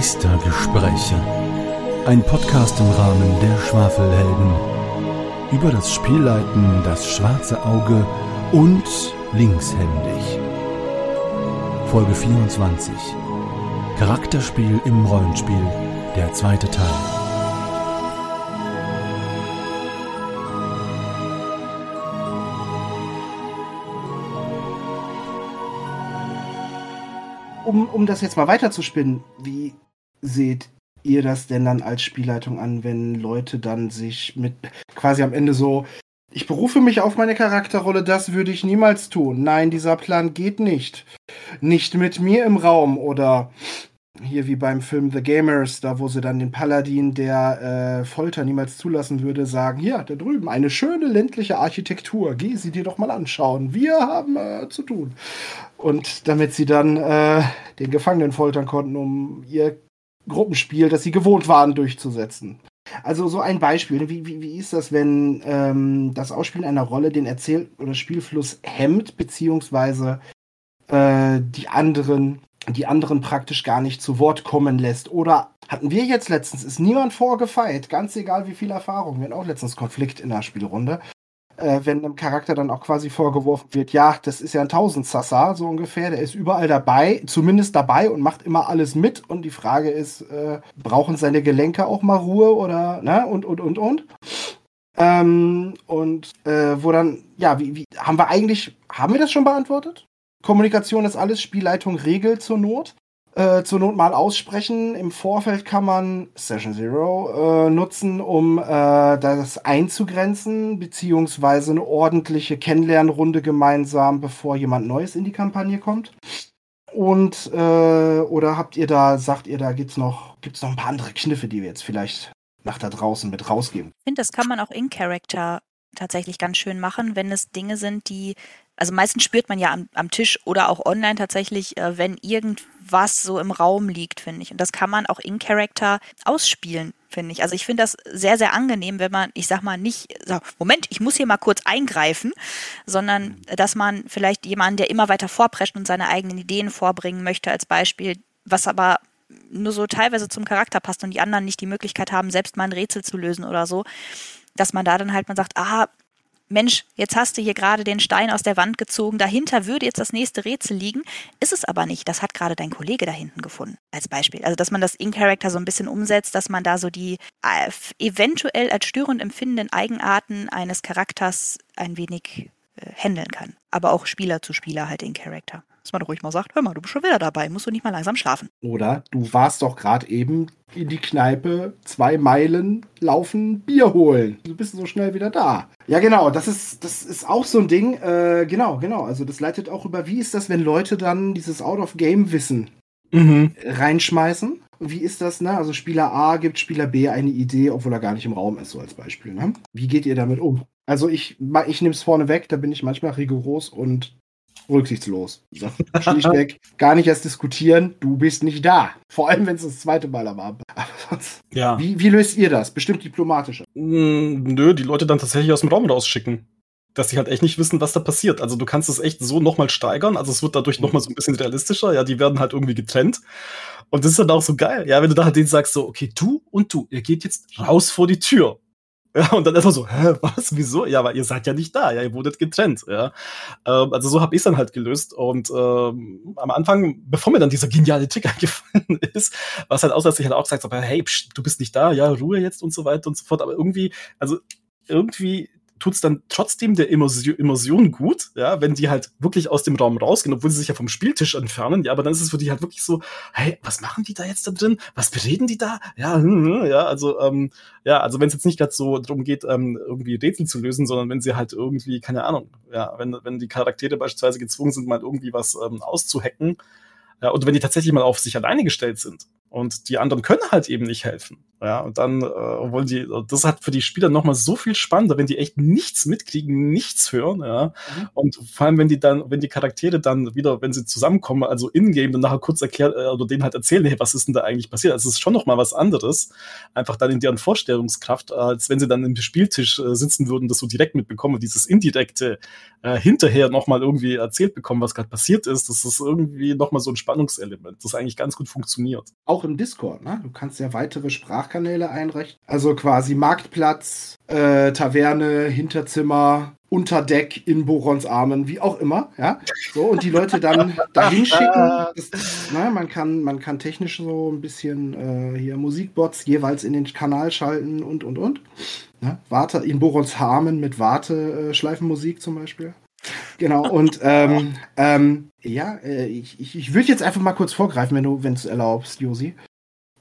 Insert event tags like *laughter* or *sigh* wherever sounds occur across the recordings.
Geistergespräche. Ein Podcast im Rahmen der Schwafelhelden. Über das Spielleiten, das schwarze Auge und linkshändig. Folge 24. Charakterspiel im Rollenspiel. Der zweite Teil. um, um das jetzt mal weiterzuspinnen, wie seht ihr das denn dann als Spielleitung an, wenn Leute dann sich mit quasi am Ende so, ich berufe mich auf meine Charakterrolle, das würde ich niemals tun. Nein, dieser Plan geht nicht. Nicht mit mir im Raum oder hier wie beim Film The Gamers, da wo sie dann den Paladin, der äh, Folter niemals zulassen würde, sagen, hier, da drüben, eine schöne ländliche Architektur, geh sie dir doch mal anschauen, wir haben äh, zu tun. Und damit sie dann äh, den Gefangenen foltern konnten, um ihr Gruppenspiel, das sie gewohnt waren, durchzusetzen. Also so ein Beispiel, wie, wie, wie ist das, wenn ähm, das Ausspielen einer Rolle den Erzähl- oder Spielfluss hemmt, beziehungsweise äh, die anderen die anderen praktisch gar nicht zu Wort kommen lässt. Oder hatten wir jetzt letztens, ist niemand vorgefeit, ganz egal wie viel Erfahrung, wir hatten auch letztens Konflikt in der Spielrunde, äh, wenn einem Charakter dann auch quasi vorgeworfen wird, ja, das ist ja ein Tausendsassa, so ungefähr, der ist überall dabei, zumindest dabei und macht immer alles mit und die Frage ist, äh, brauchen seine Gelenke auch mal Ruhe oder, ne, und, und, und, und. Ähm, und äh, wo dann, ja, wie, wie, haben wir eigentlich, haben wir das schon beantwortet? Kommunikation ist alles, Spielleitung regelt zur Not. Äh, zur Not mal aussprechen. Im Vorfeld kann man Session Zero äh, nutzen, um äh, das einzugrenzen, beziehungsweise eine ordentliche Kennenlernrunde gemeinsam, bevor jemand Neues in die Kampagne kommt. Und äh, oder habt ihr da, sagt ihr, da gibt's noch, gibt's noch ein paar andere Kniffe, die wir jetzt vielleicht nach da draußen mit rausgeben? Ich finde, das kann man auch in Character tatsächlich ganz schön machen, wenn es Dinge sind, die also meistens spürt man ja am, am Tisch oder auch online tatsächlich, äh, wenn irgendwas so im Raum liegt, finde ich. Und das kann man auch in Character ausspielen, finde ich. Also ich finde das sehr, sehr angenehm, wenn man, ich sag mal, nicht, so, Moment, ich muss hier mal kurz eingreifen, sondern dass man vielleicht jemanden, der immer weiter vorprescht und seine eigenen Ideen vorbringen möchte, als Beispiel, was aber nur so teilweise zum Charakter passt und die anderen nicht die Möglichkeit haben, selbst mal ein Rätsel zu lösen oder so, dass man da dann halt mal sagt, ah, Mensch, jetzt hast du hier gerade den Stein aus der Wand gezogen, dahinter würde jetzt das nächste Rätsel liegen, ist es aber nicht. Das hat gerade dein Kollege da hinten gefunden, als Beispiel. Also, dass man das In-Character so ein bisschen umsetzt, dass man da so die äh, eventuell als störend empfindenden Eigenarten eines Charakters ein wenig äh, handeln kann. Aber auch Spieler zu Spieler halt in Character. Dass man ruhig mal sagt, hör mal, du bist schon wieder dabei, musst du nicht mal langsam schlafen. Oder du warst doch gerade eben in die Kneipe zwei Meilen laufen, Bier holen. Du bist so schnell wieder da. Ja, genau, das ist, das ist auch so ein Ding. Äh, genau, genau. Also das leitet auch über, wie ist das, wenn Leute dann dieses Out-of-Game-Wissen mhm. reinschmeißen? Wie ist das, ne? Also Spieler A gibt Spieler B eine Idee, obwohl er gar nicht im Raum ist, so als Beispiel. Ne? Wie geht ihr damit um? Also ich, ich nehme es vorne weg, da bin ich manchmal rigoros und rücksichtslos. *laughs* Schlichtweg gar nicht erst diskutieren, du bist nicht da. Vor allem, wenn es das zweite Mal am Abend *laughs* ja. Wie, wie löst ihr das? Bestimmt diplomatischer. Mm, nö, die Leute dann tatsächlich aus dem Raum rausschicken. Dass sie halt echt nicht wissen, was da passiert. Also du kannst es echt so nochmal steigern. Also es wird dadurch mhm. nochmal so ein bisschen realistischer. Ja, die werden halt irgendwie getrennt. Und das ist dann auch so geil. Ja, wenn du da halt denen sagst, so, okay, du und du, ihr geht jetzt raus vor die Tür. Ja, und dann einfach so, hä, was, wieso? Ja, aber ihr seid ja nicht da, ja, ihr wurdet getrennt, ja. Ähm, also so habe ich es dann halt gelöst. Und ähm, am Anfang, bevor mir dann dieser geniale Trick *laughs* eingefallen ist, war es halt aus, dass ich halt auch gesagt habe, hey, psch, du bist nicht da, ja, Ruhe jetzt und so weiter und so fort. Aber irgendwie, also irgendwie tut es dann trotzdem der Immersion, gut, ja, wenn die halt wirklich aus dem Raum rausgehen, obwohl sie sich ja vom Spieltisch entfernen, ja, aber dann ist es für die halt wirklich so, hey, was machen die da jetzt da drin? Was bereden die da? Ja, hm, hm, ja, also, ähm, ja, also wenn es jetzt nicht gerade so darum geht, ähm, irgendwie Rätsel zu lösen, sondern wenn sie halt irgendwie, keine Ahnung, ja, wenn, wenn die Charaktere beispielsweise gezwungen sind, mal irgendwie was ähm, auszuhacken, ja, und wenn die tatsächlich mal auf sich alleine gestellt sind und die anderen können halt eben nicht helfen, ja, und dann äh, wollen die, das hat für die Spieler nochmal so viel spannender, wenn die echt nichts mitkriegen, nichts hören, ja. Mhm. Und vor allem, wenn die dann, wenn die Charaktere dann wieder, wenn sie zusammenkommen, also in-game, dann nachher kurz erklärt, äh, oder denen halt erzählen, hey, was ist denn da eigentlich passiert? Also es ist schon nochmal was anderes, einfach dann in deren Vorstellungskraft, als wenn sie dann im Spieltisch äh, sitzen würden, das so direkt mitbekommen, dieses indirekte äh, hinterher nochmal irgendwie erzählt bekommen, was gerade passiert ist. Das ist irgendwie nochmal so ein Spannungselement, das eigentlich ganz gut funktioniert. Auch auch im Discord, ne? Du kannst ja weitere Sprachkanäle einrichten. Also quasi Marktplatz, äh, Taverne, Hinterzimmer, Unterdeck in Borons Armen, wie auch immer, ja. So, und die Leute dann *laughs* dahin schicken. Das, ne, man, kann, man kann technisch so ein bisschen äh, hier Musikbots jeweils in den Kanal schalten und und und. Ne? Warte, in Borons Harmen mit Warteschleifenmusik zum Beispiel. Genau, und ähm, ähm, ja, äh, ich, ich, ich würde jetzt einfach mal kurz vorgreifen, wenn du, wenn es erlaubst, Josi.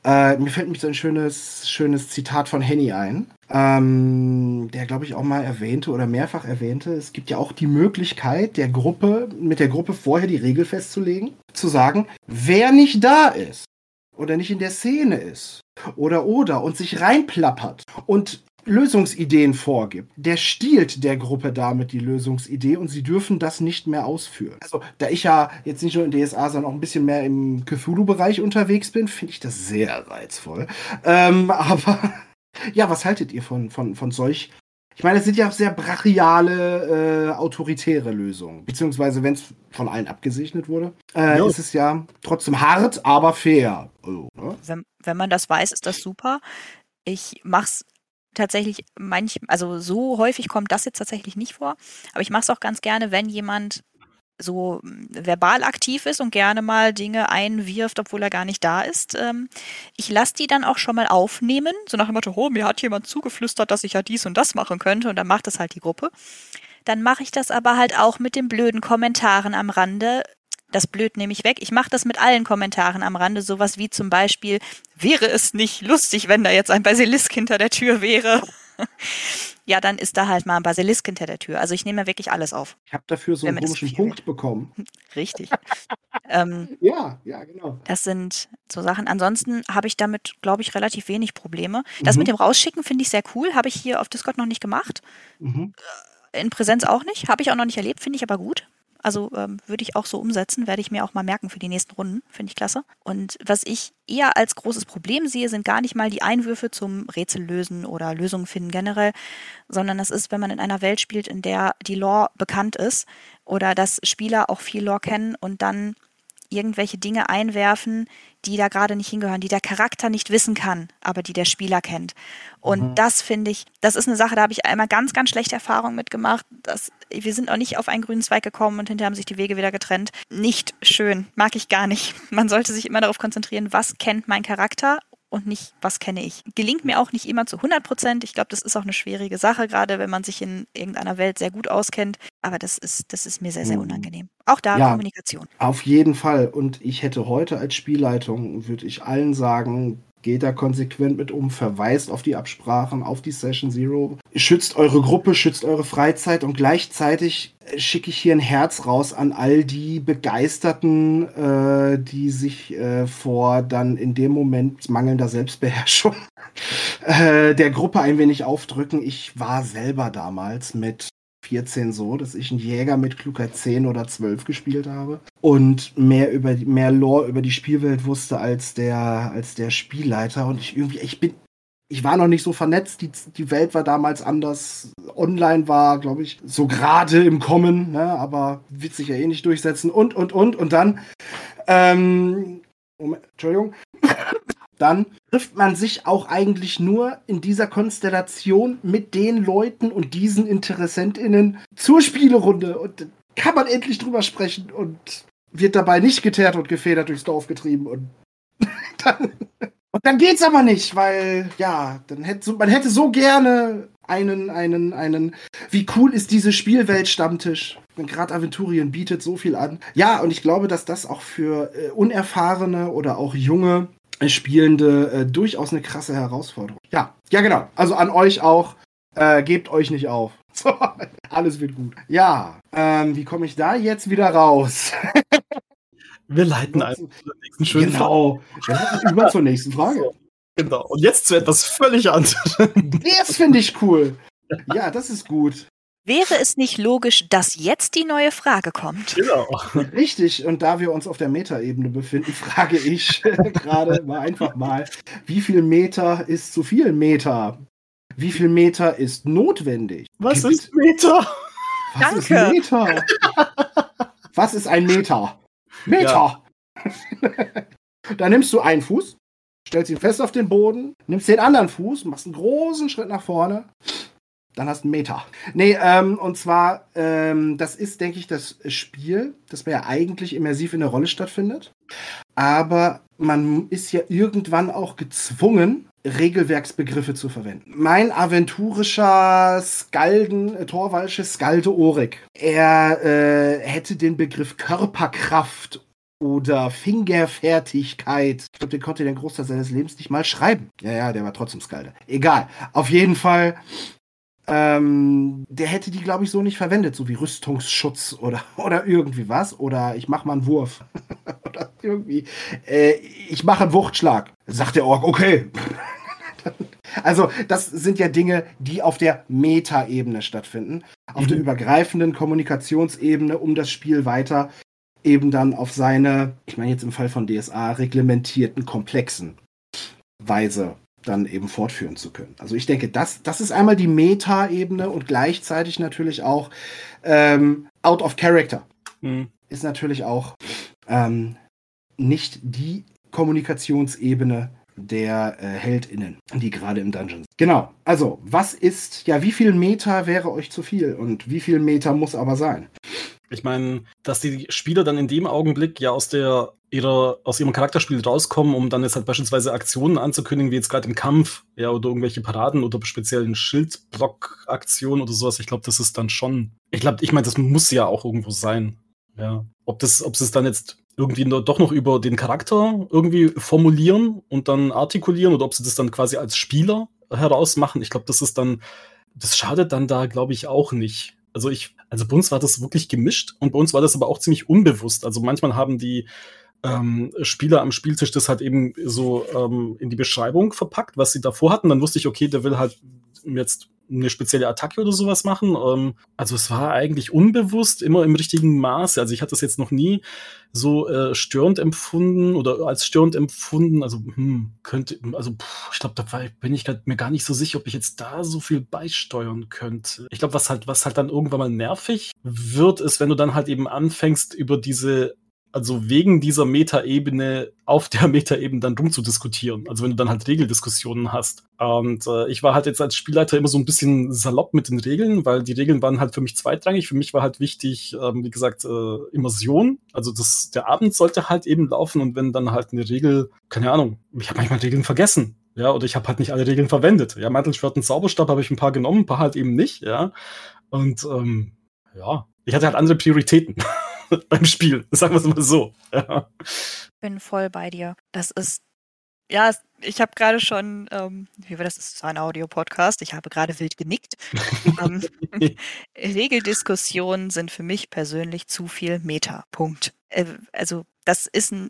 Äh, mir fällt mich so ein schönes, schönes Zitat von Henny ein, ähm, der, glaube ich, auch mal erwähnte oder mehrfach erwähnte, es gibt ja auch die Möglichkeit, der Gruppe, mit der Gruppe vorher die Regel festzulegen, zu sagen, wer nicht da ist oder nicht in der Szene ist oder oder und sich reinplappert und Lösungsideen vorgibt, der stiehlt der Gruppe damit die Lösungsidee und sie dürfen das nicht mehr ausführen. Also, da ich ja jetzt nicht nur in DSA, sondern auch ein bisschen mehr im Cthulhu-Bereich unterwegs bin, finde ich das sehr reizvoll. Ähm, *laughs* aber ja, was haltet ihr von, von, von solch ich meine, es sind ja auch sehr brachiale, äh, autoritäre Lösungen. Beziehungsweise, wenn es von allen abgesegnet wurde, äh, ist es ja trotzdem hart, aber fair. Also, ne? wenn, wenn man das weiß, ist das super. Ich mache es tatsächlich manch, also so häufig kommt das jetzt tatsächlich nicht vor, aber ich mache es auch ganz gerne, wenn jemand so hm, verbal aktiv ist und gerne mal Dinge einwirft, obwohl er gar nicht da ist. Ähm, ich lasse die dann auch schon mal aufnehmen, so nach dem Motto, oh, mir hat jemand zugeflüstert, dass ich ja dies und das machen könnte und dann macht das halt die Gruppe. Dann mache ich das aber halt auch mit den blöden Kommentaren am Rande, das blöd nehme ich weg. Ich mache das mit allen Kommentaren am Rande, sowas wie zum Beispiel, wäre es nicht lustig, wenn da jetzt ein Basilisk hinter der Tür wäre? *laughs* ja, dann ist da halt mal ein Basilisk hinter der Tür. Also ich nehme wirklich alles auf. Ich habe dafür so einen komischen Punkt bekommen. *laughs* Richtig. ähm, ja, ja, genau. Das sind so Sachen. Ansonsten habe ich damit, glaube ich, relativ wenig Probleme. Das mhm. mit dem Rausschicken finde ich sehr cool. Habe ich hier auf Discord noch nicht gemacht. Mhm. In Präsenz auch nicht. Habe ich auch noch nicht erlebt, finde ich aber gut. Also ähm, würde ich auch so umsetzen, werde ich mir auch mal merken für die nächsten Runden. Finde ich klasse. Und was ich eher als großes Problem sehe, sind gar nicht mal die Einwürfe zum Rätsel lösen oder Lösungen finden generell, sondern das ist, wenn man in einer Welt spielt, in der die Lore bekannt ist oder dass Spieler auch viel Lore kennen und dann irgendwelche Dinge einwerfen, die da gerade nicht hingehören, die der Charakter nicht wissen kann, aber die der Spieler kennt. Und mhm. das finde ich, das ist eine Sache, da habe ich einmal ganz, ganz schlechte Erfahrungen mitgemacht. Wir sind auch nicht auf einen grünen Zweig gekommen und hinterher haben sich die Wege wieder getrennt. Nicht schön, mag ich gar nicht. Man sollte sich immer darauf konzentrieren, was kennt mein Charakter und nicht, was kenne ich. Gelingt mir auch nicht immer zu 100 Prozent. Ich glaube, das ist auch eine schwierige Sache, gerade wenn man sich in irgendeiner Welt sehr gut auskennt. Aber das ist, das ist mir sehr, sehr mhm. unangenehm. Auch da ja, Kommunikation. Auf jeden Fall. Und ich hätte heute als Spielleitung, würde ich allen sagen, Geht da konsequent mit um, verweist auf die Absprachen, auf die Session Zero, schützt eure Gruppe, schützt eure Freizeit und gleichzeitig schicke ich hier ein Herz raus an all die Begeisterten, äh, die sich äh, vor dann in dem Moment mangelnder Selbstbeherrschung *laughs* äh, der Gruppe ein wenig aufdrücken. Ich war selber damals mit 14 so, dass ich einen Jäger mit Klugheit 10 oder 12 gespielt habe und mehr über mehr Lore über die Spielwelt wusste als der als der Spielleiter und ich irgendwie ich bin ich war noch nicht so vernetzt, die, die Welt war damals anders. Online war, glaube ich, so gerade im Kommen, ne? aber wird sich ja eh nicht durchsetzen und, und, und. Und dann, ähm, Moment, Entschuldigung, dann trifft man sich auch eigentlich nur in dieser Konstellation mit den Leuten und diesen InteressentInnen zur Spielerunde. Und kann man endlich drüber sprechen und wird dabei nicht geteert und gefedert durchs Dorf getrieben und *laughs* dann, und dann geht's aber nicht, weil ja, dann hätte man hätte so gerne einen einen einen wie cool ist diese Spielwelt Stammtisch. Gerade Aventurien bietet so viel an. Ja, und ich glaube, dass das auch für äh, unerfahrene oder auch junge Spielende äh, durchaus eine krasse Herausforderung. Ja, ja genau. Also an euch auch. Äh, gebt euch nicht auf. *laughs* So, alles wird gut. Ja, ähm, wie komme ich da jetzt wieder raus? *laughs* Wir leiten einfach zur nächsten schönen genau. Frage. Über zur nächsten Frage. *laughs* Genau. Und jetzt zu etwas völlig anderem. Das finde ich cool. Ja, das ist gut. Wäre es nicht logisch, dass jetzt die neue Frage kommt? Genau. Richtig, und da wir uns auf der Metaebene befinden, frage ich *laughs* gerade mal einfach mal, wie viel Meter ist zu viel Meter? Wie viel Meter ist notwendig? Was Gibt ist Meter? Was Danke. ist Meter? Was ist ein Meter? Meter! Ja. *laughs* da nimmst du einen Fuß, stellst ihn fest auf den Boden, nimmst den anderen Fuß, machst einen großen Schritt nach vorne, dann hast du einen Meter. Nee, ähm, und zwar, ähm, das ist, denke ich, das Spiel, das ja eigentlich immersiv in der Rolle stattfindet. Aber man ist ja irgendwann auch gezwungen, Regelwerksbegriffe zu verwenden. Mein aventurischer Skalden, äh, Torwalsche Skalde Orik, er äh, hätte den Begriff Körperkraft oder Fingerfertigkeit. Ich glaube, den konnte den Großteil seines Lebens nicht mal schreiben. Ja, ja, der war trotzdem Skalde. Egal. Auf jeden Fall ähm, der hätte die, glaube ich, so nicht verwendet, so wie Rüstungsschutz oder, *laughs* oder irgendwie was. Oder ich mache mal einen Wurf. *laughs* oder irgendwie, äh, ich mache einen Wuchtschlag. Sagt der Ork, okay. *laughs* also, das sind ja Dinge, die auf der Meta-Ebene stattfinden. Auf mhm. der übergreifenden Kommunikationsebene, um das Spiel weiter eben dann auf seine, ich meine jetzt im Fall von DSA, reglementierten, komplexen Weise dann eben fortführen zu können. Also ich denke, das, das ist einmal die Meta-Ebene und gleichzeitig natürlich auch ähm, out of character. Mhm. Ist natürlich auch ähm, nicht die Kommunikationsebene der äh, HeldInnen, die gerade im Dungeon sind. Genau. Also, was ist, ja, wie viel Meta wäre euch zu viel und wie viel Meta muss aber sein? Ich meine, dass die Spieler dann in dem Augenblick ja aus der ihrer, aus ihrem Charakterspiel rauskommen, um dann jetzt halt beispielsweise Aktionen anzukündigen, wie jetzt gerade im Kampf, ja, oder irgendwelche Paraden oder speziellen Schildblock-Aktionen oder sowas. Ich glaube, das ist dann schon. Ich glaube, ich meine, das muss ja auch irgendwo sein. Ja. Ob das, ob sie es dann jetzt irgendwie doch noch über den Charakter irgendwie formulieren und dann artikulieren oder ob sie das dann quasi als Spieler herausmachen. Ich glaube, das ist dann, das schadet dann da, glaube ich, auch nicht. Also ich, also bei uns war das wirklich gemischt und bei uns war das aber auch ziemlich unbewusst. Also manchmal haben die ähm, Spieler am Spieltisch das halt eben so ähm, in die Beschreibung verpackt, was sie davor hatten. Dann wusste ich, okay, der will halt jetzt eine spezielle Attacke oder sowas machen. Ähm, also es war eigentlich unbewusst, immer im richtigen Maße. Also ich hatte das jetzt noch nie so äh, störend empfunden oder als störend empfunden. Also hm, könnte, also pff, ich glaube, da bin ich mir gar nicht so sicher, ob ich jetzt da so viel beisteuern könnte. Ich glaube, was halt, was halt dann irgendwann mal nervig wird, ist, wenn du dann halt eben anfängst, über diese also wegen dieser Metaebene auf der Metaebene dann rumzudiskutieren. Also wenn du dann halt Regeldiskussionen hast. Und äh, ich war halt jetzt als Spielleiter immer so ein bisschen salopp mit den Regeln, weil die Regeln waren halt für mich zweitrangig. Für mich war halt wichtig, ähm, wie gesagt, äh, Immersion. Also das, der Abend sollte halt eben laufen und wenn dann halt eine Regel, keine Ahnung, ich habe manchmal Regeln vergessen. Ja, oder ich habe halt nicht alle Regeln verwendet. Ja, Mantelschwert und Zauberstab habe ich ein paar genommen, ein paar halt eben nicht, ja. Und ähm, ja, ich hatte halt andere Prioritäten. *laughs* *laughs* beim Spiel. Sagen wir es mal so. Ja. Bin voll bei dir. Das ist, ja, ich habe gerade schon, ähm, wie war das? Das ist ein Audio-Podcast. Ich habe gerade wild genickt. *laughs* ähm, *laughs* Regeldiskussionen sind für mich persönlich zu viel Meta. Punkt. Äh, also, das ist ein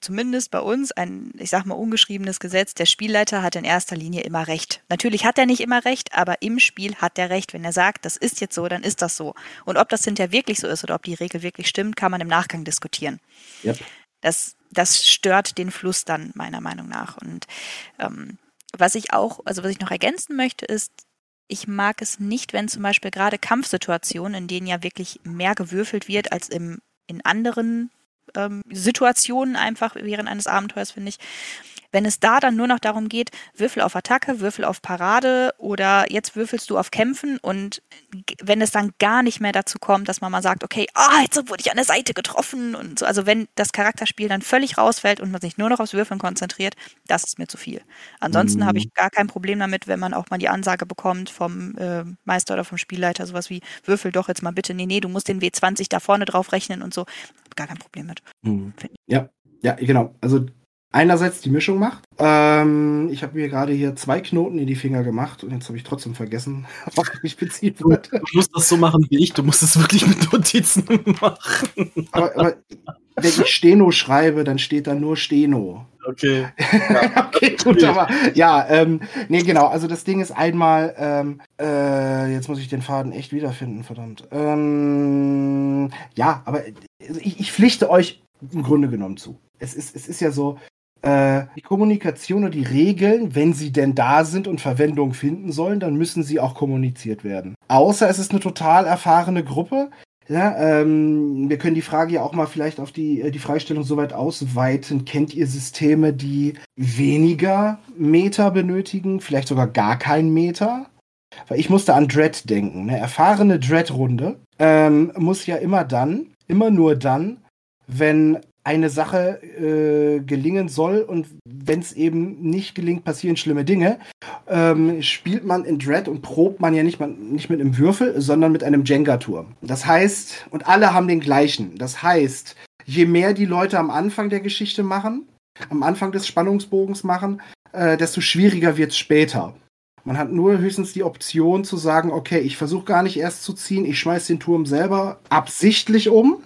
zumindest bei uns ein, ich sag mal, ungeschriebenes Gesetz. Der Spielleiter hat in erster Linie immer recht. Natürlich hat er nicht immer recht, aber im Spiel hat er recht. Wenn er sagt, das ist jetzt so, dann ist das so. Und ob das hinterher wirklich so ist oder ob die Regel wirklich stimmt, kann man im Nachgang diskutieren. Yep. Das, das stört den Fluss dann, meiner Meinung nach. Und ähm, was ich auch, also was ich noch ergänzen möchte, ist, ich mag es nicht, wenn zum Beispiel gerade Kampfsituationen, in denen ja wirklich mehr gewürfelt wird als im, in anderen ähm, Situationen einfach während eines Abenteuers, finde ich. Wenn es da dann nur noch darum geht, Würfel auf Attacke, Würfel auf Parade oder jetzt würfelst du auf Kämpfen und wenn es dann gar nicht mehr dazu kommt, dass man mal sagt, okay, ah, jetzt wurde ich an der Seite getroffen und so, also wenn das Charakterspiel dann völlig rausfällt und man sich nur noch aufs Würfeln konzentriert, das ist mir zu viel. Ansonsten mhm. habe ich gar kein Problem damit, wenn man auch mal die Ansage bekommt vom äh, Meister oder vom Spielleiter, sowas wie, würfel doch jetzt mal bitte, nee, nee, du musst den W20 da vorne drauf rechnen und so. Gar kein Problem mit. Mhm. Ja, ja, genau. Also einerseits die Mischung macht. Ähm, ich habe mir gerade hier zwei Knoten in die Finger gemacht und jetzt habe ich trotzdem vergessen, *laughs* worauf ich mich beziehen wollte. Du musst das so machen wie ich, du musst es wirklich mit Notizen *laughs* machen. Aber, aber wenn ich Steno schreibe, dann steht da nur Steno. Okay. *laughs* Ja. okay, gut, aber ja, ähm, nee, genau. Also das Ding ist einmal, ähm, äh, jetzt muss ich den Faden echt wiederfinden, verdammt. Ähm, ja, aber ich, ich pflichte euch im Grunde genommen zu. Es ist, es ist ja so, äh, die Kommunikation und die Regeln, wenn sie denn da sind und Verwendung finden sollen, dann müssen sie auch kommuniziert werden. Außer es ist eine total erfahrene Gruppe, Ja, ähm, wir können die Frage ja auch mal vielleicht auf die, äh, die Fragestellung soweit ausweiten. Kennt ihr Systeme, die weniger Meter benötigen, vielleicht sogar gar kein Meter? Weil ich musste an Dread denken. Eine erfahrene Dread-Runde ähm, muss ja immer dann, immer nur dann, wenn eine Sache äh, gelingen soll und wenn es eben nicht gelingt, passieren schlimme Dinge, ähm, spielt man in Dread und probt man ja nicht, man, nicht mit einem Würfel, sondern mit einem Jenga-Turm. Das heißt, und alle haben den gleichen. Das heißt, je mehr die Leute am Anfang der Geschichte machen, am Anfang des Spannungsbogens machen, äh, desto schwieriger wird es später. Man hat nur höchstens die Option zu sagen, okay, ich versuche gar nicht erst zu ziehen, ich schmeiß den Turm selber absichtlich um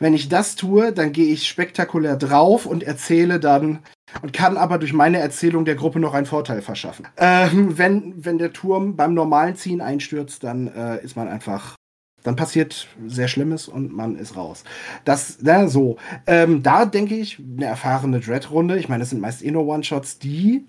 wenn ich das tue, dann gehe ich spektakulär drauf und erzähle dann und kann aber durch meine Erzählung der Gruppe noch einen Vorteil verschaffen. Ähm, wenn, wenn der Turm beim normalen Ziehen einstürzt, dann äh, ist man einfach dann passiert sehr Schlimmes und man ist raus. Das, na, so. Ähm, da denke ich, eine erfahrene Dread-Runde, ich meine, das sind meist eh nur One-Shots, die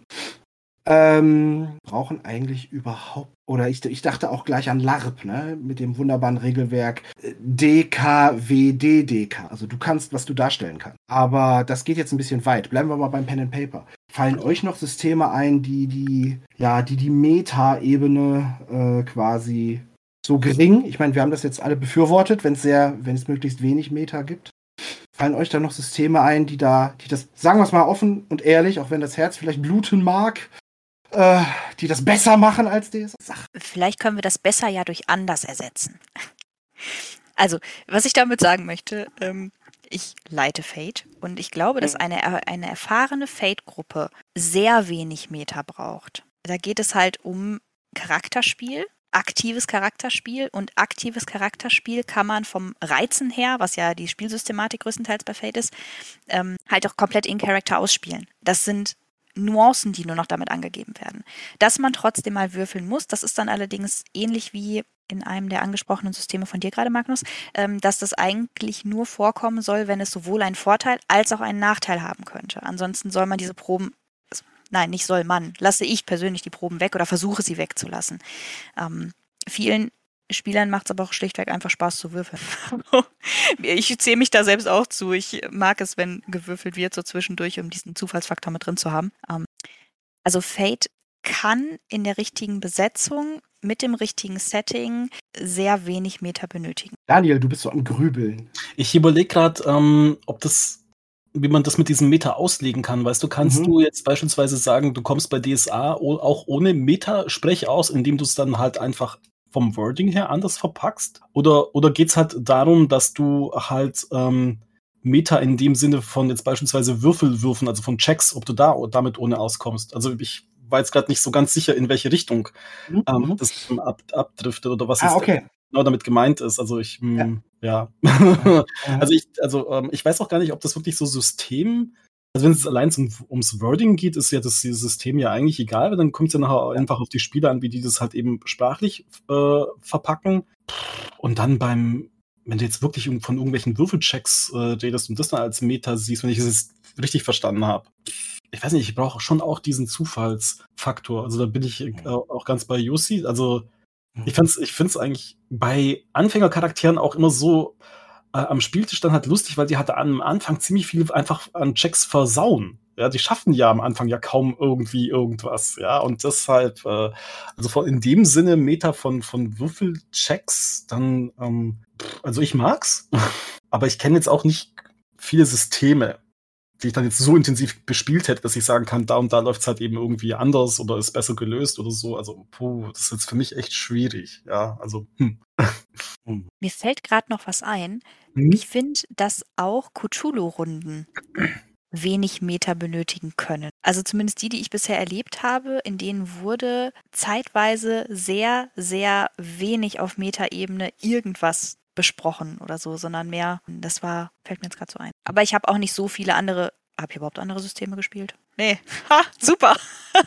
ähm, brauchen eigentlich überhaupt, oder ich, ich dachte auch gleich an LARP, ne, mit dem wunderbaren Regelwerk DKWDDK. Also du kannst, was du darstellen kannst. Aber das geht jetzt ein bisschen weit. Bleiben wir mal beim Pen and Paper. Fallen euch noch Systeme ein, die die, ja, die die Meta-Ebene äh, quasi so gering, ich meine, wir haben das jetzt alle befürwortet, wenn es sehr, wenn es möglichst wenig Meta gibt. Fallen euch da noch Systeme ein, die da, die das, sagen wir es mal offen und ehrlich, auch wenn das Herz vielleicht bluten mag, äh, die das besser machen als DSA. Vielleicht können wir das besser ja durch anders ersetzen. Also, was ich damit sagen möchte, ähm, ich leite Fate und ich glaube, dass mhm. eine, eine erfahrene Fate-Gruppe sehr wenig Meta braucht. Da geht es halt um Charakterspiel, aktives Charakterspiel und aktives Charakterspiel kann man vom Reizen her, was ja die Spielsystematik größtenteils bei Fate ist, ähm, halt auch komplett in Character ausspielen. Das sind Nuancen, die nur noch damit angegeben werden. Dass man trotzdem mal würfeln muss, das ist dann allerdings ähnlich wie in einem der angesprochenen Systeme von dir gerade, Magnus, ähm, dass das eigentlich nur vorkommen soll, wenn es sowohl einen Vorteil als auch einen Nachteil haben könnte. Ansonsten soll man diese Proben, nein, nicht soll man, lasse ich persönlich die Proben weg oder versuche sie wegzulassen. Ähm, vielen Spielern macht es aber auch schlichtweg einfach Spaß zu würfeln. *laughs* ich zähle mich da selbst auch zu. Ich mag es, wenn gewürfelt wird, so zwischendurch, um diesen Zufallsfaktor mit drin zu haben. Ähm, also Fate kann in der richtigen Besetzung mit dem richtigen Setting sehr wenig Meter benötigen. Daniel, du bist so am Grübeln. Ich überlege gerade, ähm, ob das wie man das mit diesem Meta auslegen kann. Weißt du, kannst mhm. du jetzt beispielsweise sagen, du kommst bei DSA auch ohne Meta-Sprech aus, indem du es dann halt einfach vom Wording her anders verpackst? Oder, oder geht es halt darum, dass du halt ähm, Meta in dem Sinne von jetzt beispielsweise Würfelwürfen, also von Checks, ob du da damit ohne auskommst? Also ich war jetzt gerade nicht so ganz sicher, in welche Richtung mhm. ähm, mhm. das ab, abdriftet oder was ah, okay. genau damit gemeint ist. Also ich, mh, hm, ja. ja. *laughs* also ich, also ähm, ich weiß auch gar nicht, ob das wirklich so System also wenn es allein um, ums Wording geht, ist ja das System ja eigentlich egal, weil dann kommt es ja nachher einfach auf die Spieler an, wie die das halt eben sprachlich äh, verpacken. Und dann beim, wenn du jetzt wirklich von irgendwelchen Würfelchecks äh, redest und das dann als Meta siehst, wenn ich es jetzt richtig verstanden habe. Ich weiß nicht, ich brauche schon auch diesen Zufallsfaktor. Also da bin ich äh, auch ganz bei Yossi. Also ich finde es ich find's eigentlich bei Anfängercharakteren auch immer so, äh, am Spieltisch dann halt lustig, weil die hatte am Anfang ziemlich viel einfach an Checks versauen. Ja, die schaffen ja am Anfang ja kaum irgendwie irgendwas, ja, und deshalb, äh, also von, in dem Sinne Meta von, von Würfelchecks, dann, ähm, also ich mag's, *laughs* aber ich kenne jetzt auch nicht viele Systeme, die ich dann jetzt so intensiv bespielt hätte, dass ich sagen kann, da und da läuft's halt eben irgendwie anders oder ist besser gelöst oder so. Also, puh, das ist jetzt für mich echt schwierig. Ja, also, hm. *laughs* Mir fällt gerade noch was ein. Mhm. Ich finde, dass auch Cthulhu-Runden *clears throat* wenig Meter benötigen können. Also zumindest die, die ich bisher erlebt habe, in denen wurde zeitweise sehr, sehr wenig auf Metaebene irgendwas besprochen oder so, sondern mehr, das war, fällt mir jetzt gerade so ein. Aber ich habe auch nicht so viele andere, habe ich überhaupt andere Systeme gespielt? Nee. *laughs* Ha, super.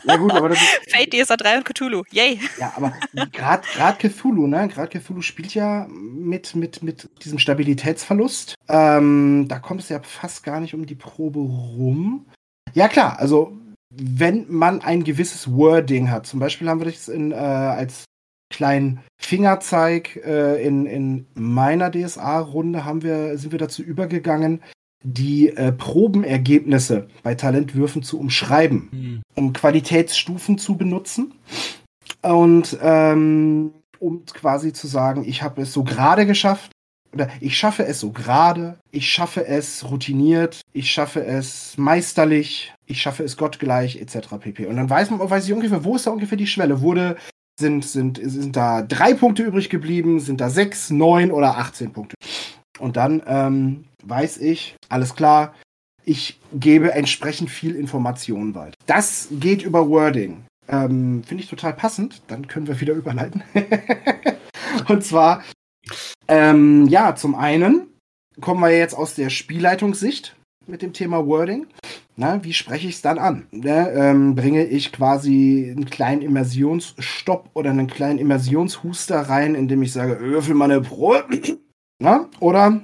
Ja gut, aber das ist, *laughs* Fate DSA 3 und Cthulhu. Yay. Ja, aber gerade Cthulhu, ne? Gerade Cthulhu spielt ja mit, mit, mit diesem Stabilitätsverlust. Ähm, da kommt es ja fast gar nicht um die Probe rum. Ja, klar, also wenn man ein gewisses Wording hat, zum Beispiel haben wir das in, äh, als kleinen Fingerzeig äh, in, in meiner DSA-Runde haben wir, sind wir dazu übergegangen, die äh, Probenergebnisse bei Talentwürfen zu umschreiben, hm. um Qualitätsstufen zu benutzen und ähm, um quasi zu sagen, ich habe es so gerade geschafft oder ich schaffe es so gerade, ich schaffe es routiniert, ich schaffe es meisterlich, ich schaffe es gottgleich etc. pp. Und dann weiß man, weiß ich ungefähr, wo ist da ungefähr die Schwelle? Wurde sind, sind, sind da drei Punkte übrig geblieben? Sind da sechs, neun oder 18 Punkte? Und dann ähm, weiß ich, alles klar, ich gebe entsprechend viel Informationen weiter. Das geht über Wording. Ähm, Finde ich total passend. Dann können wir wieder *laughs* überleiten. Und zwar, ähm, ja, zum einen kommen wir jetzt aus der Spielleitungssicht mit dem Thema Wording. Na, wie spreche ich es dann an? Ne, ähm, bringe ich quasi einen kleinen Immersionsstopp oder einen kleinen Immersionshuster rein, indem ich sage, würfel mal eine Probe. *clears throat* Na? Oder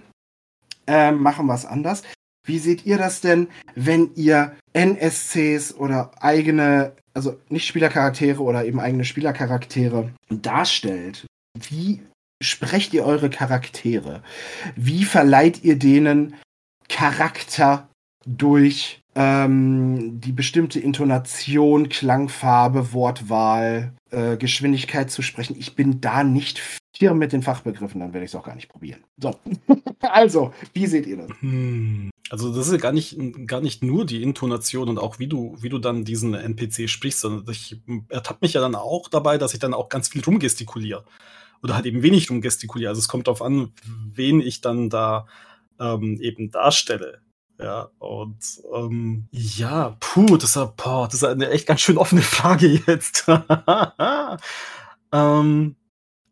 ähm, machen wir es anders. Wie seht ihr das denn, wenn ihr NSCs oder eigene, also nicht Spielercharaktere oder eben eigene Spielercharaktere darstellt? Wie sprecht ihr eure Charaktere? Wie verleiht ihr denen Charakter durch ähm, die bestimmte Intonation, Klangfarbe, Wortwahl, äh, Geschwindigkeit zu sprechen? Ich bin da nicht hier mit den Fachbegriffen, dann werde ich es auch gar nicht probieren. So. *laughs* also, wie seht ihr das? Hm. Also, das ist ja gar nicht, gar nicht nur die Intonation und auch wie du, wie du dann diesen NPC sprichst, sondern ich ertappe mich ja dann auch dabei, dass ich dann auch ganz viel rumgestikuliere. Oder halt eben wenig rumgestikuliere. Also, es kommt darauf an, wen ich dann da ähm, eben darstelle. Ja, und ähm, ja, puh, das ist, boah, das ist eine echt ganz schön offene *laughs* Frage jetzt. *laughs* ähm,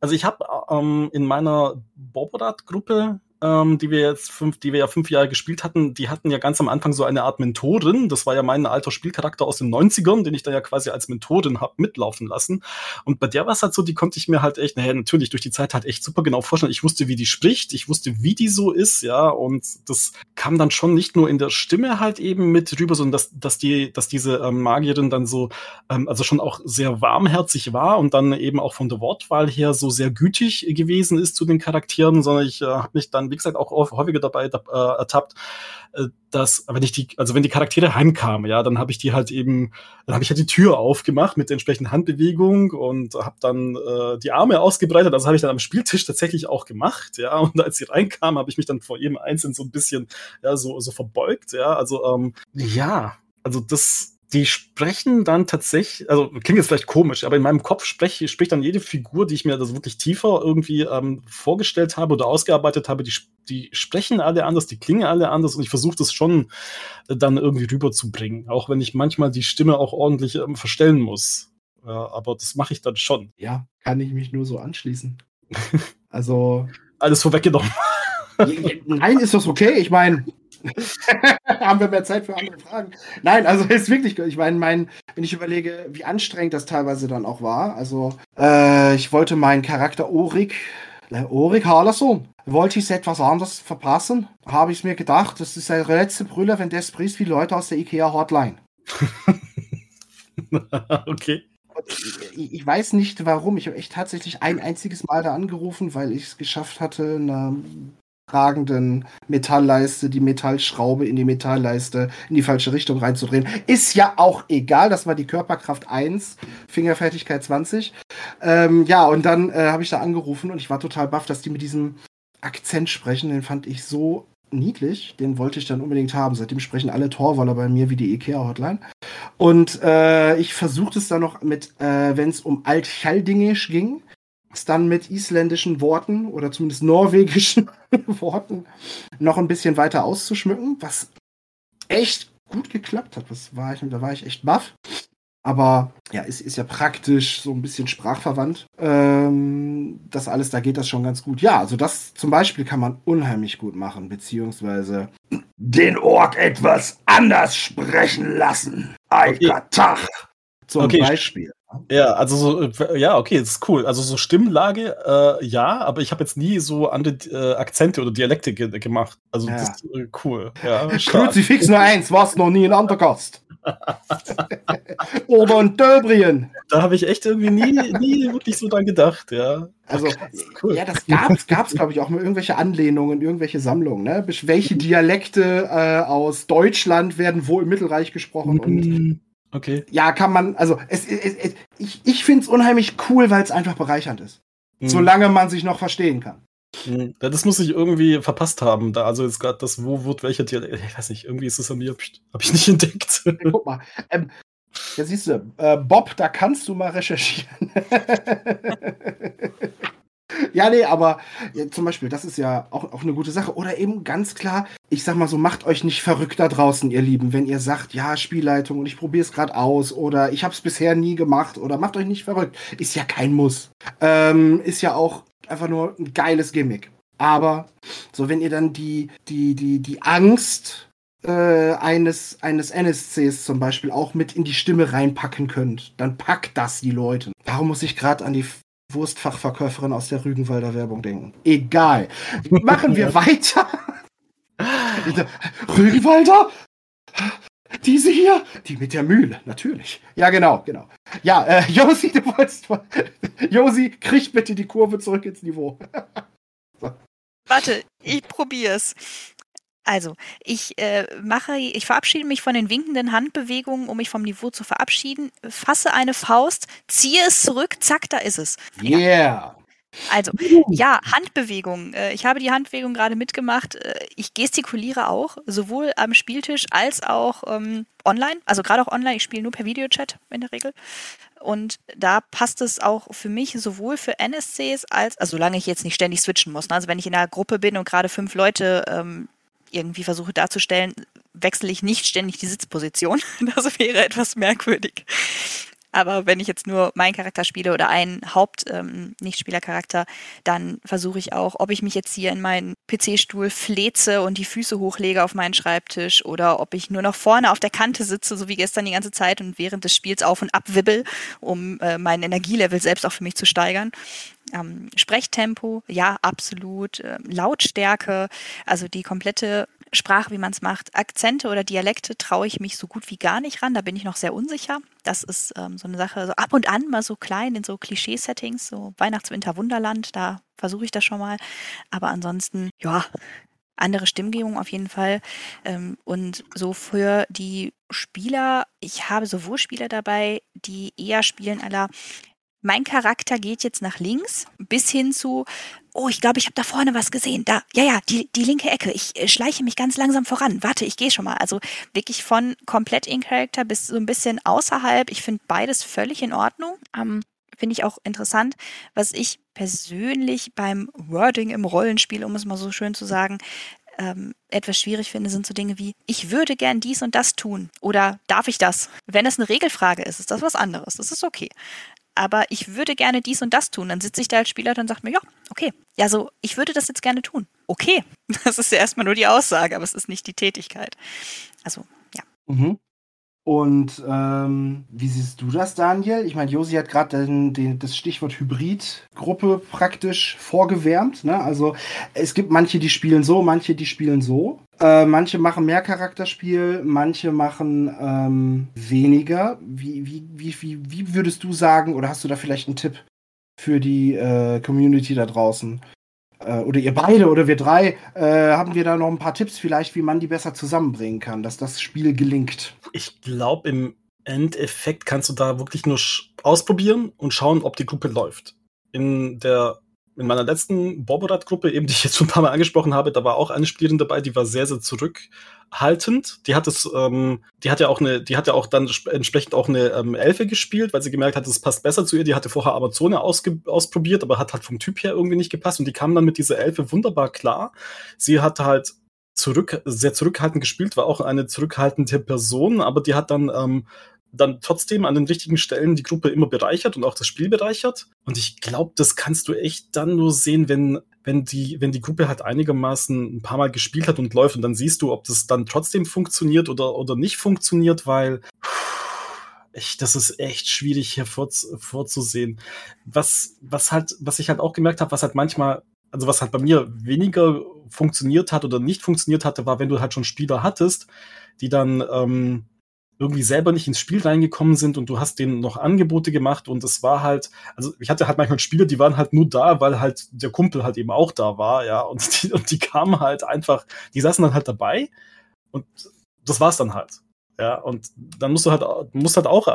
also ich habe ähm, in meiner Boborat-Gruppe ähm, die wir jetzt fünf, die wir ja fünf Jahre gespielt hatten, die hatten ja ganz am Anfang so eine Art Mentorin. Das war ja mein alter Spielcharakter aus den 90ern, den ich da ja quasi als Mentorin hab mitlaufen lassen. Und bei der war es halt so, die konnte ich mir halt echt, naja, natürlich durch die Zeit halt echt super genau vorstellen. Ich wusste, wie die spricht, ich wusste, wie die so ist, ja, und das kam dann schon nicht nur in der Stimme halt eben mit rüber, sondern dass, dass die, dass diese ähm, Magierin dann so, ähm, also schon auch sehr warmherzig war und dann eben auch von der Wortwahl her so sehr gütig gewesen ist zu den Charakteren, sondern ich äh, habe mich dann wie gesagt, auch häufiger dabei äh, ertappt, äh, dass, wenn ich die, also wenn die Charaktere heimkamen, ja, dann habe ich die halt eben, dann habe ich halt die Tür aufgemacht mit der entsprechenden Handbewegung und habe dann äh, die Arme ausgebreitet. Das habe ich dann am Spieltisch tatsächlich auch gemacht, ja. Und als sie reinkamen, habe ich mich dann vor jedem Einzelnen so ein bisschen, ja, so, so verbeugt, ja. Also, ähm, ja, also das, die sprechen dann tatsächlich, also klingt jetzt vielleicht komisch, aber in meinem Kopf sprech, spricht dann jede Figur, die ich mir das wirklich tiefer irgendwie ähm, vorgestellt habe oder ausgearbeitet habe, die, die sprechen alle anders, die klingen alle anders und ich versuche das schon äh, dann irgendwie rüberzubringen, auch wenn ich manchmal die Stimme auch ordentlich ähm, verstellen muss. Ja, aber das mache ich dann schon. Ja, kann ich mich nur so anschließen. *laughs* also. Alles vorweggenommen. Nein, ist das okay? Ich meine, haben wir mehr Zeit für andere Fragen? Nein, also ist wirklich, ich meine, mein, wenn ich überlege, wie anstrengend das teilweise dann auch war. Also, äh, ich wollte meinen Charakter Orik, Orik Harlerson, wollte ich es etwas anders verpassen, habe ich mir gedacht, das ist der letzte Brüller, wenn der spricht wie Leute aus der IKEA Hotline. *laughs* okay. Ich, ich, weiß nicht warum. Ich habe echt tatsächlich ein einziges Mal da angerufen, weil ich es geschafft hatte, eine tragenden Metallleiste die Metallschraube in die Metallleiste in die falsche Richtung reinzudrehen. Ist ja auch egal, das war die Körperkraft 1, Fingerfertigkeit 20. Ähm, ja, und dann äh, habe ich da angerufen und ich war total baff, dass die mit diesem Akzent sprechen. Den fand ich so niedlich, den wollte ich dann unbedingt haben. Seitdem sprechen alle Torwaller bei mir wie die IKEA-Hotline. Und äh, ich versuchte es dann noch mit, äh, wenn es um Altchaldingisch ging, es dann mit isländischen Worten oder zumindest norwegischen *laughs* Worten noch ein bisschen weiter auszuschmücken, was echt gut geklappt hat. Das war ich, da war ich echt baff. Aber ja, ist, ist ja praktisch so ein bisschen sprachverwandt. Ähm, das alles, da geht das schon ganz gut. Ja, also das zum Beispiel kann man unheimlich gut machen, beziehungsweise den Ork etwas anders sprechen lassen. Ein okay. Zum okay. Beispiel. Ja, also so, äh, ja, okay, das ist cool. Also so Stimmlage, äh, ja, aber ich habe jetzt nie so andere äh, Akzente oder Dialekte ge gemacht. Also Ja. das ist äh, cool. Ja, *laughs* Kruzifix nur eins, warst noch nie ein Andergast. Oder ein Döbrien. Da habe ich echt irgendwie nie, nie wirklich so dran gedacht, ja. Also, cool. ja, das gab's, gab's, glaube ich, auch mal irgendwelche Anlehnungen, irgendwelche Sammlungen, ne? Welche Dialekte äh, aus Deutschland werden wo im Mittelreich gesprochen und Mm, Okay. ja, kann man, also es, es, es, ich, ich finde es unheimlich cool, weil es einfach bereichernd ist. Mm, Solange man sich noch verstehen kann. Ja, das muss ich irgendwie verpasst haben. Da, also jetzt gerade das, wo wird welcher Dialekt, ich weiß nicht, irgendwie ist es an mir, habe ich nicht *laughs* entdeckt. Guck mal, ähm, ja, siehst du, äh, Bob, da kannst du mal recherchieren. *laughs* *laughs* ja, nee, aber ja, zum Beispiel, das ist ja auch, auch eine gute Sache. Oder eben ganz klar, ich sag mal so, macht euch nicht verrückt da draußen, ihr Lieben, wenn ihr sagt, ja, Spielleitung und ich probiere es gerade aus oder ich habe es bisher nie gemacht oder macht euch nicht verrückt. Ist ja kein Muss. Ähm, ist ja auch einfach nur ein geiles Gimmick. Aber so, wenn ihr dann die, die, die, die Angst äh, eines, eines NSCs zum Beispiel auch mit in die Stimme reinpacken könnt, dann packt das die Leute. Darum muss ich gerade an die Wurstfachverkäuferin aus der Rügenwalder Werbung denken. Egal. Machen wir *laughs* weiter. Rügenwalder? Diese hier? Die mit der Mühle, natürlich. Ja, genau, genau. Ja, äh, Josi, du wolltest. Josi, krieg bitte die Kurve zurück ins Niveau. *laughs* Warte, ich probier's. Also, ich äh, mache, ich verabschiede mich von den winkenden Handbewegungen, um mich vom Niveau zu verabschieden, fasse eine Faust, ziehe es zurück, zack, da ist es. Yeah. Also, ja, Handbewegungen. Äh, Ich habe die Handbewegung gerade mitgemacht. Äh, Ich gestikuliere auch, sowohl am Spieltisch als auch ähm, online. Also gerade auch online. Ich spiele nur per Videochat in der Regel. Und da passt es auch für mich sowohl für NSCs als, also solange ich jetzt nicht ständig switchen muss. Ne? Also wenn ich in einer Gruppe bin und gerade fünf Leute ähm, irgendwie versuche darzustellen, wechsle ich nicht ständig die Sitzposition. *laughs* Das wäre etwas merkwürdig. Aber wenn ich jetzt nur meinen Charakter spiele oder einen Haupt-Nichtspielercharakter, dann versuche ich auch, ob ich mich jetzt hier in meinen PC-Stuhl fleze und die Füße hochlege auf meinen Schreibtisch oder ob ich nur noch vorne auf der Kante sitze, so wie gestern die ganze Zeit und während des Spiels auf und ab wibbel, um äh, mein Energielevel selbst auch für mich zu steigern. Ähm, Sprechtempo, ja, absolut. Ähm, Lautstärke, also die komplette Sprache, wie man es macht. Akzente oder Dialekte traue ich mich so gut wie gar nicht ran. Da bin ich noch sehr unsicher. Das ist ähm, so eine Sache, so ab und an mal so klein in so Klischee-Settings, so Weihnachts-, Winter-, Wunderland. Da versuche ich das schon mal. Aber ansonsten, ja, andere Stimmgebung auf jeden Fall. Ähm, und so für die Spieler, ich habe sowohl Spieler dabei, die eher spielen aller mein Charakter geht jetzt nach links bis hin zu, oh, ich glaube, ich habe da vorne was gesehen. Da, ja, ja, die, die linke Ecke. Ich äh, schleiche mich ganz langsam voran. Warte, ich gehe schon mal. Also wirklich von komplett in Character bis so ein bisschen außerhalb. Ich finde beides völlig in Ordnung. Ähm, finde ich auch interessant, was ich persönlich beim Wording im Rollenspiel, um es mal so schön zu sagen, ähm, etwas schwierig finde, sind so Dinge wie, ich würde gern dies und das tun oder darf ich das? Wenn es eine Regelfrage ist, ist das was anderes. Das ist okay. Aber ich würde gerne dies und das tun. Dann sitze ich da als Spieler und sagt mir, ja, okay. Ja, so, ich würde das jetzt gerne tun. Okay. *laughs* Das ist ja erstmal nur die Aussage, aber es ist nicht die Tätigkeit. Also, ja. Mhm. Und ähm, wie siehst du das, Daniel? Ich meine, Josi hat gerade das Stichwort Hybrid-Gruppe praktisch vorgewärmt. Ne? Also es gibt manche, die spielen so, manche, die spielen so. Äh, manche machen mehr Charakterspiel, manche machen ähm, weniger. Wie, wie, wie, wie, wie würdest du sagen, oder hast du da vielleicht einen Tipp für die äh, Community da draußen? Äh, oder ihr beide oder wir drei, äh, haben wir da noch ein paar Tipps vielleicht, wie man die besser zusammenbringen kann, dass das Spiel gelingt. Ich glaube, im Endeffekt kannst du da wirklich nur ausprobieren und schauen, ob die Gruppe läuft. In der in meiner letzten Borborat-Gruppe, eben die ich jetzt schon ein paar Mal angesprochen habe, da war auch eine Spielerin dabei, die war sehr, sehr zurückhaltend. Die hat es, ähm, die hat ja auch eine, die hat ja auch dann entsprechend auch eine ähm, Elfe gespielt, weil sie gemerkt hat, es passt besser zu ihr. Die hatte vorher Amazone ausprobiert, aber hat halt vom Typ her irgendwie nicht gepasst und die kam dann mit dieser Elfe wunderbar klar. Sie hatte halt zurück, sehr zurückhaltend gespielt, war auch eine zurückhaltende Person, aber die hat dann ähm, dann trotzdem an den richtigen Stellen die Gruppe immer bereichert und auch das Spiel bereichert. Und ich glaube, das kannst du echt dann nur sehen, wenn, wenn, die, wenn die Gruppe halt einigermaßen ein paar Mal gespielt hat und läuft. Und dann siehst du, ob das dann trotzdem funktioniert oder, oder nicht funktioniert, weil echt, das ist echt schwierig hervorzusehen. Was, was halt, was ich halt auch gemerkt habe, was halt manchmal, also was halt bei mir weniger funktioniert hat oder nicht funktioniert hatte, war, wenn du halt schon Spieler hattest, die dann ähm, irgendwie selber nicht ins Spiel reingekommen sind und du hast denen noch Angebote gemacht und es war halt, also ich hatte halt manchmal Spieler, die waren halt nur da, weil halt der Kumpel halt eben auch da war, ja, und *laughs* die, und die kamen halt einfach, die saßen dann halt dabei und das war's dann halt. Ja, und dann musst du halt, musst halt auch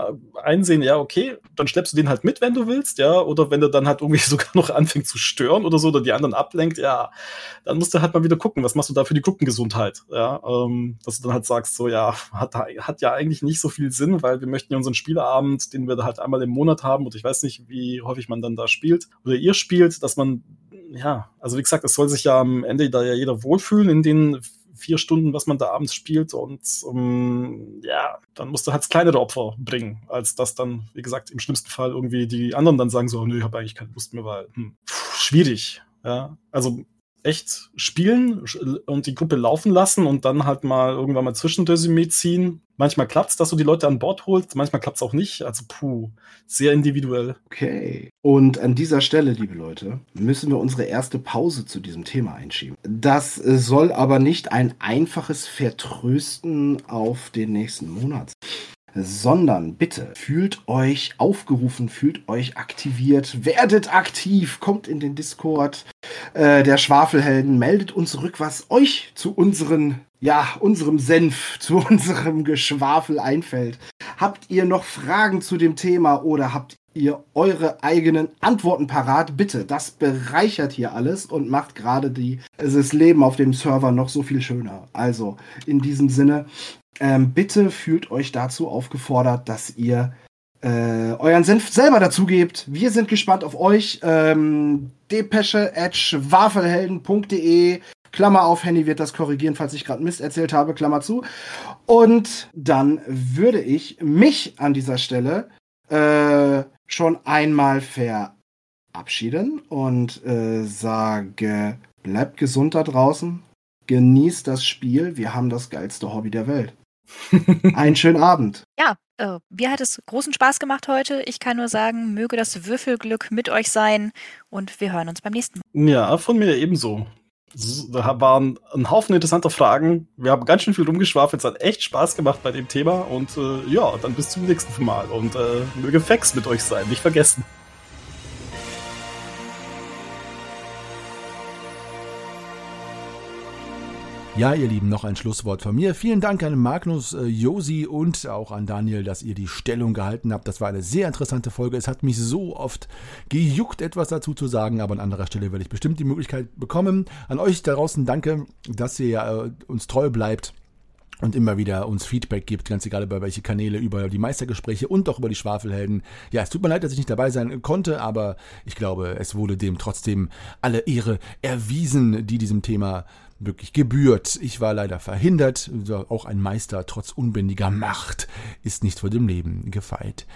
einsehen, ja, okay, dann schleppst du den halt mit, wenn du willst, ja, oder wenn der dann halt irgendwie *laughs* sogar noch anfängt zu stören oder so, oder die anderen ablenkt, ja, dann musst du halt mal wieder gucken, was machst du da für die Gruppengesundheit, ja, ähm, dass du dann halt sagst, so, ja, hat, hat ja eigentlich nicht so viel Sinn, weil wir möchten ja unseren Spieleabend, den wir da halt einmal im Monat haben, und ich weiß nicht, wie häufig man dann da spielt, oder ihr spielt, dass man ja, also wie gesagt, es soll sich ja am Ende da ja jeder wohlfühlen in den vier Stunden, was man da abends spielt. Und um, ja, dann musst du halt kleinere Opfer bringen, als dass dann, wie gesagt, im schlimmsten Fall irgendwie die anderen dann sagen so, nö, ich habe eigentlich keine Lust mehr, weil hm, schwierig. Ja, also echt spielen und die Gruppe laufen lassen und dann halt mal irgendwann mal Zwischenresümee ziehen. Manchmal klappt es, dass du die Leute an Bord holst, manchmal klappt es auch nicht. Also puh, sehr individuell. Okay. Und an dieser Stelle, liebe Leute, müssen wir unsere erste Pause zu diesem Thema einschieben. Das soll aber nicht ein einfaches Vertrösten auf den nächsten Monat sondern bitte fühlt euch aufgerufen, fühlt euch aktiviert, werdet aktiv, kommt in den Discord äh, der Schwafelhelden, meldet uns zurück, was euch zu unseren, ja, unserem Senf, *laughs* zu unserem Geschwafel einfällt. Habt ihr noch Fragen zu dem Thema oder habt ihr eure eigenen Antworten parat? Bitte, das bereichert hier alles und macht gerade das Leben auf dem Server noch so viel schöner. Also, in diesem Sinne, ähm, bitte fühlt euch dazu aufgefordert, dass ihr äh, euren Senf selber dazugebt. Wir sind gespannt auf euch. Ähm, Depesche at schwafelhelden.de Klammer auf, Henny wird das korrigieren, falls ich gerade Mist erzählt habe, Klammer zu. Und dann würde ich mich an dieser Stelle äh, schon einmal verabschieden und äh, sage, bleibt gesund da draußen, genießt das Spiel, wir haben das geilste Hobby der Welt. *laughs* Einen schönen Abend. Ja, äh, mir hat es großen Spaß gemacht heute. Ich kann nur sagen, möge das Würfelglück mit euch sein und wir hören uns beim nächsten Mal. Ja, von mir ebenso. Da waren ein Haufen interessanter Fragen. Wir haben ganz schön viel rumgeschwafelt. Es hat echt Spaß gemacht bei dem Thema. Und äh, ja, dann bis zum nächsten Mal. Und äh, möge Fex mit euch sein. Nicht vergessen. Ja, ihr Lieben, noch ein Schlusswort von mir. Vielen Dank an Magnus, äh, Josi und auch an Daniel, dass ihr die Stellung gehalten habt. Das war eine sehr interessante Folge. Es hat mich so oft gejuckt, etwas dazu zu sagen, aber an anderer Stelle werde ich bestimmt die Möglichkeit bekommen. An euch da draußen danke, dass ihr äh, uns treu bleibt und immer wieder uns Feedback gibt, ganz egal über welche Kanäle, über die Meistergespräche und auch über die Schwafelhelden. Ja, es tut mir leid, dass ich nicht dabei sein konnte, aber ich glaube, es wurde dem trotzdem alle Ehre erwiesen, die diesem Thema wirklich gebührt. Ich war leider verhindert. Auch ein Meister trotz unbändiger Macht ist nicht vor dem Leben gefeit.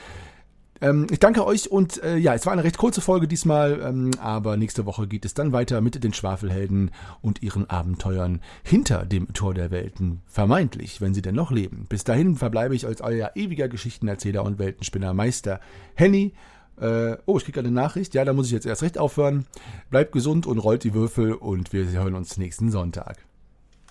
Ähm, ich danke euch und äh, ja, es war eine recht kurze Folge diesmal, ähm, aber nächste Woche geht es dann weiter mit den Schwafelhelden und ihren Abenteuern hinter dem Tor der Welten. Vermeintlich, wenn sie denn noch leben. Bis dahin verbleibe ich als euer ewiger Geschichtenerzähler und Weltenspinner Meister Henny. Äh, oh, ich kriege eine Nachricht. Ja, da muss ich jetzt erst recht aufhören. Bleibt gesund und rollt die Würfel und wir hören uns nächsten Sonntag.